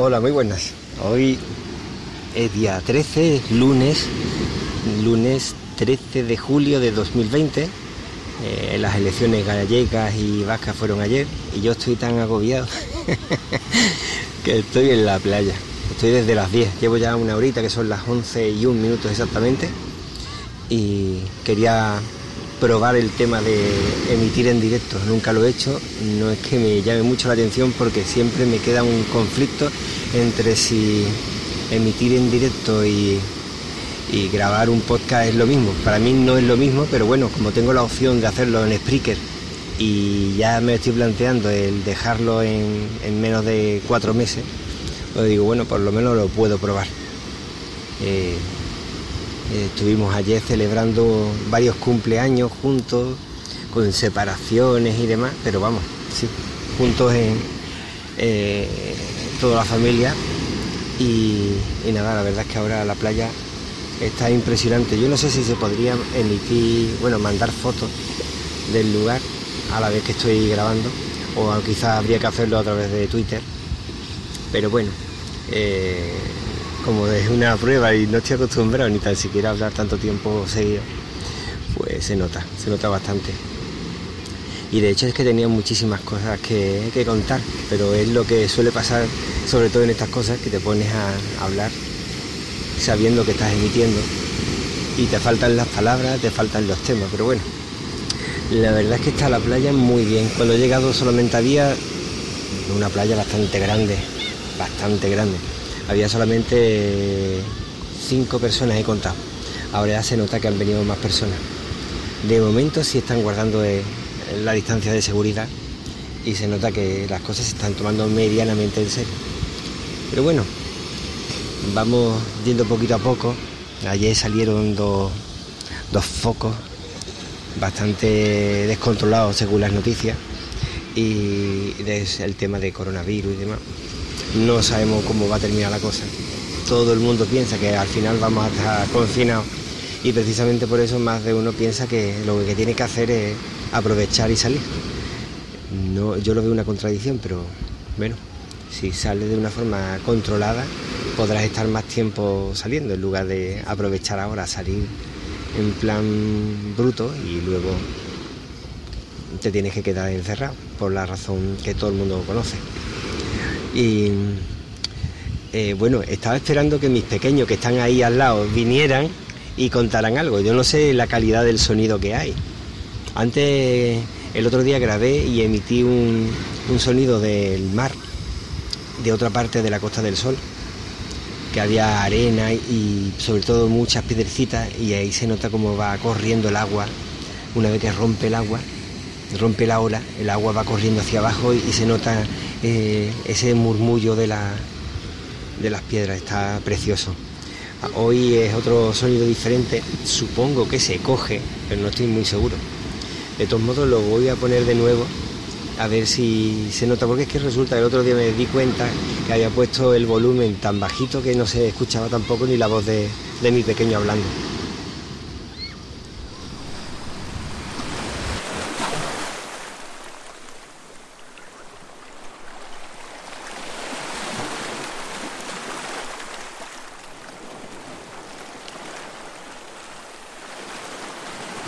Hola, muy buenas. Hoy es día 13, lunes, lunes 13 de julio de 2020. Eh, las elecciones gallegas y vascas fueron ayer y yo estoy tan agobiado que estoy en la playa. Estoy desde las 10, llevo ya una horita que son las 11 y un minuto exactamente y quería probar el tema de emitir en directo. Nunca lo he hecho, no es que me llame mucho la atención porque siempre me queda un conflicto entre si emitir en directo y, grabar un podcast es lo mismo. Para mí no es lo mismo, pero bueno, como tengo la opción de hacerlo en Spreaker y ya me estoy planteando el dejarlo en, menos de cuatro meses, pues digo, bueno, por lo menos lo puedo probar. Eh, estuvimos ayer celebrando varios cumpleaños juntos, con separaciones y demás, pero vamos, sí, juntos en eh, toda la familia. Y, nada, la verdad es que ahora la playa está impresionante. Yo no sé si se podría emitir, bueno, mandar fotos del lugar a la vez que estoy grabando, o quizás habría que hacerlo a través de Twitter. Pero bueno, eh, como es una prueba y no estoy acostumbrado ni tan siquiera a hablar tanto tiempo seguido, pues se nota, se nota bastante. Y de hecho es que tenía muchísimas cosas que, contar, pero es lo que suele pasar, sobre todo en estas cosas, que te pones a hablar sabiendo que estás emitiendo y te faltan las palabras, te faltan los temas, pero bueno, la verdad es que está la playa muy bien. Cuando he llegado solamente había una playa bastante grande, bastante grande había solamente cinco personas, he contado. Ahora ya se nota que han venido más personas. De momento sí están guardando eh, la distancia de seguridad y se nota que las cosas se están tomando medianamente en serio. Pero bueno, vamos yendo poquito a poco. Ayer salieron dos, dos focos bastante descontrolados según las noticias y el tema de coronavirus y demás no sabemos cómo va a terminar la cosa. Todo el mundo piensa que al final vamos a estar confinados y precisamente por eso más de uno piensa que lo que tiene que hacer es aprovechar y salir. No, yo lo veo una contradicción, pero bueno, si sales de una forma controlada podrás estar más tiempo saliendo en lugar de aprovechar ahora salir en plan bruto y luego te tienes que quedar encerrado por la razón que todo el mundo conoce. Y eh, bueno, estaba esperando que mis pequeños que están ahí al lado vinieran y contaran algo. Yo no sé la calidad del sonido que hay. Antes, el otro día grabé y emití un, sonido del mar, de otra parte de la Costa del Sol, que había arena y sobre todo muchas piedrecitas y ahí se nota cómo va corriendo el agua. Una vez que rompe el agua, rompe la ola, el agua va corriendo hacia abajo y se nota eh, ese murmullo de, la, de las piedras, está precioso. Hoy es otro sonido diferente, supongo que se coge, pero no estoy muy seguro. De todos modos lo voy a poner de nuevo a ver si se nota, porque es que resulta que el otro día me di cuenta que había puesto el volumen tan bajito que no se escuchaba tampoco ni la voz de, de mi pequeño hablando.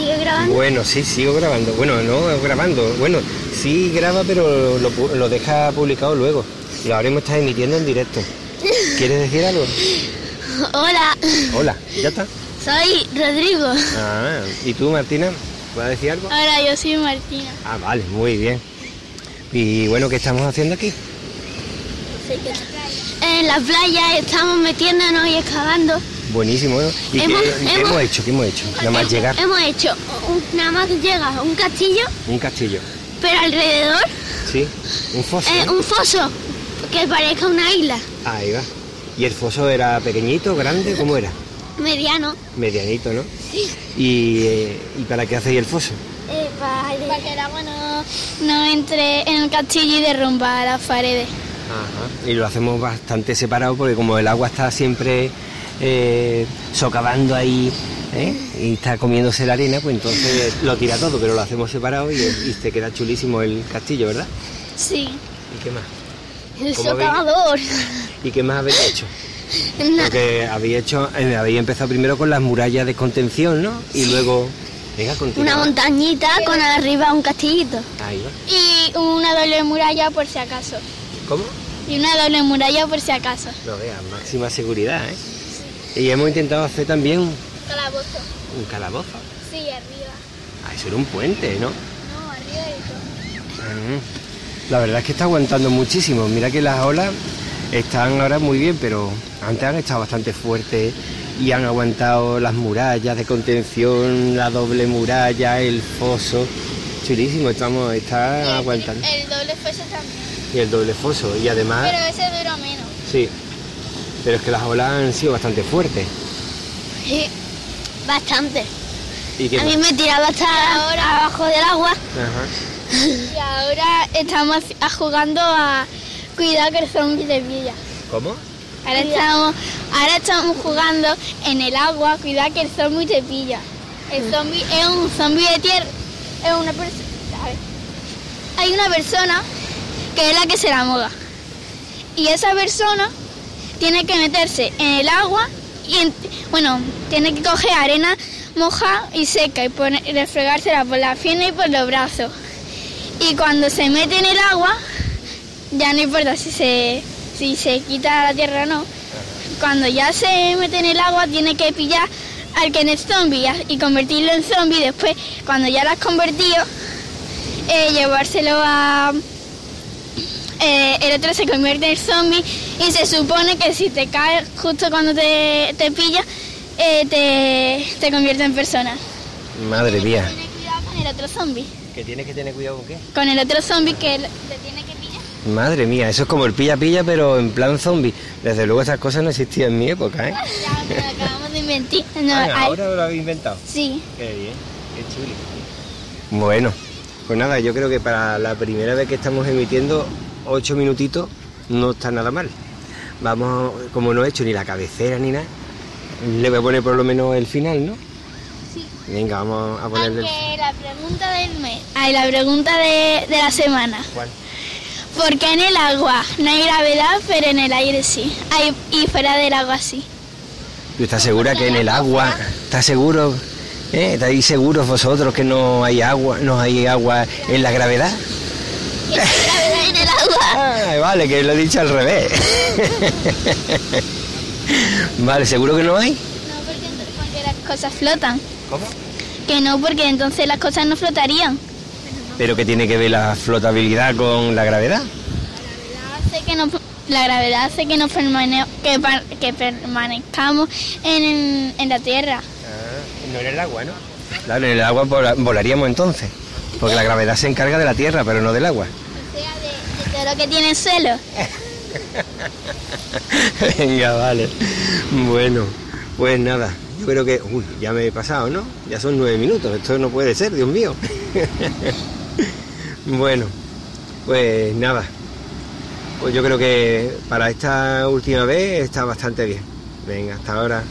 ¿Sigue grabando? Bueno, sí, sigo grabando. Bueno, no grabando. Bueno, sí graba, pero lo, deja publicado luego. Lo haremos emitiendo en directo. ¿Quieres decir algo? Hola. Hola, ya está. Soy Rodrigo. Ah, ¿y tú, Martina? ¿Puedes decir algo? Ahora yo soy Martina. Ah, vale, muy bien. Y bueno, ¿qué estamos haciendo aquí? En la playa estamos metiéndonos y excavando. Buenísimo, ¿no? ¿Y qué- Hemos- qué, hemos- hecho? ¿Qué hemos hecho? Nada más llegar Hemos hecho un- nada más llega un castillo, un castillo. pero alrededor Sí, un foso. eh, ¿no? un foso que parezca una isla. Ahí va. ¿Y el foso era pequeñito, grande? ¿Cómo era? Mediano. Medianito, ¿no? ¿Y, eh, ¿y para qué hacéis el foso? Eh, para, que el agua no, no entre en el castillo y derrumba las paredes. Ajá. Y lo hacemos bastante separado porque como el agua está siempre eh, socavando ahí ¿eh? y está comiéndose la arena, pues entonces lo tira todo, pero lo hacemos separado y, y te queda chulísimo el castillo, ¿verdad? Sí. ¿Y qué más? El socavador. ¿Y qué más habéis hecho? Na- Porque habéis hecho, eh, habéis empezado primero con las murallas de contención, ¿no? Y luego, venga, una montañita con arriba un castillito. Ahí va. Y una doble muralla por si acaso. ¿Cómo? Y una doble muralla por si acaso. No veas, máxima seguridad, ¿eh? Y hemos intentado hacer también un Calabozo. calabozo. Sí, arriba. Ah, eso era un puente, ¿no? No, arriba y todo. Mm. La verdad es que está aguantando muchísimo. Mira que las olas están ahora muy bien, pero antes han estado bastante fuertes y han aguantado las murallas de contención, la doble muralla, el foso. Chulísimo, estamos, está aguantando. El, doble foso también. Y el doble foso. Y además, Pero ese duró menos. sí, pero es que las olas han sido bastante fuertes. Sí, bastante. ¿Y qué A mí me tiraba hasta ahora abajo del agua. Ajá. Y ahora estamos a- jugando a cuidar que el zombie te pilla. ¿Cómo? Ahora estamos, ahora estamos jugando en el agua, cuidar que el zombie te pilla. El zombie es un zombie de tierra, es una persona. Hay una persona que es la que se la moga. Y esa persona tiene que meterse en el agua y, en- bueno, tiene que coger arena moja y seca y poner, refregársela por las piernas y por los brazos. Y cuando se mete en el agua, ya no importa si se, si se quita la tierra o no. Cuando ya se mete en el agua, tiene que pillar al que es zombie y convertirlo en zombie. Después, cuando ya lo has convertido, eh, llevárselo a. eh, el otro se convierte en zombie y se supone que si te cae justo cuando te, te pilla, eh, te, te convierte en persona. Madre mía. Tienes cuidado con el otro zombie. ¿Que tienes que tener cuidado con qué? Con el otro zombie que te tiene que pillar. Madre mía, eso es como el pilla-pilla, pero en plan zombie. Desde luego esas cosas no existían en mi época, ¿eh? Ya acabamos de inventar. No, Ah, hay- ahora lo habéis inventado. Sí. Qué bien, qué chulo. Bueno, pues nada, yo creo que para la primera vez que estamos emitiendo, ocho minutitos no está nada mal. Vamos, como no he hecho ni la cabecera ni nada, le voy a poner por lo menos el final, ¿no? Sí. Venga, vamos a ponerle Aunque la pregunta del mes. Ay, la pregunta de, de la semana. ¿Cuál? ¿Por qué en el agua no hay gravedad, pero en el aire sí? Hay, y fuera del agua sí. ¿Tú estás segura que en el agua, estás seguro, eh, estáis seguros vosotros que no hay agua, no hay agua en la gravedad? Vale, que lo he dicho al revés. vale, ¿seguro que no hay? No, porque, entonces- porque las cosas flotan. ¿Cómo? Que no, porque entonces las cosas no flotarían. Pero que tiene que ver la flotabilidad con la gravedad. Hace que no, la gravedad hace que, nos permane- que, que permanezcamos en, en la Tierra. no en el agua, ¿no? Claro, en el agua vola- volaríamos entonces. Porque la gravedad se encarga de la tierra, pero no del agua. O sea, de, de todo lo que tiene suelo. Venga, vale. Bueno, pues nada. Yo creo que. Uy, ya me he pasado, ¿no? Ya son nueve minutos. Esto no puede ser, Dios mío. bueno, pues nada. Pues yo creo que para esta última vez está bastante bien. Venga, hasta ahora.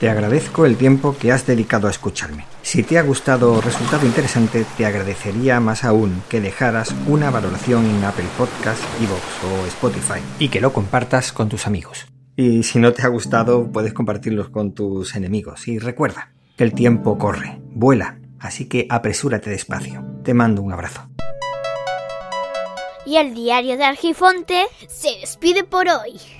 Te agradezco el tiempo que has dedicado a escucharme. Si te ha gustado o resultado interesante, te agradecería más aún que dejaras una valoración en Apple Podcast, Evox o Spotify y que lo compartas con tus amigos. Y si no te ha gustado, puedes compartirlos con tus enemigos. Y recuerda que el tiempo corre, vuela, Así que apresúrate despacio. Te mando un abrazo. Y el diario de Argifonte Se despide por hoy.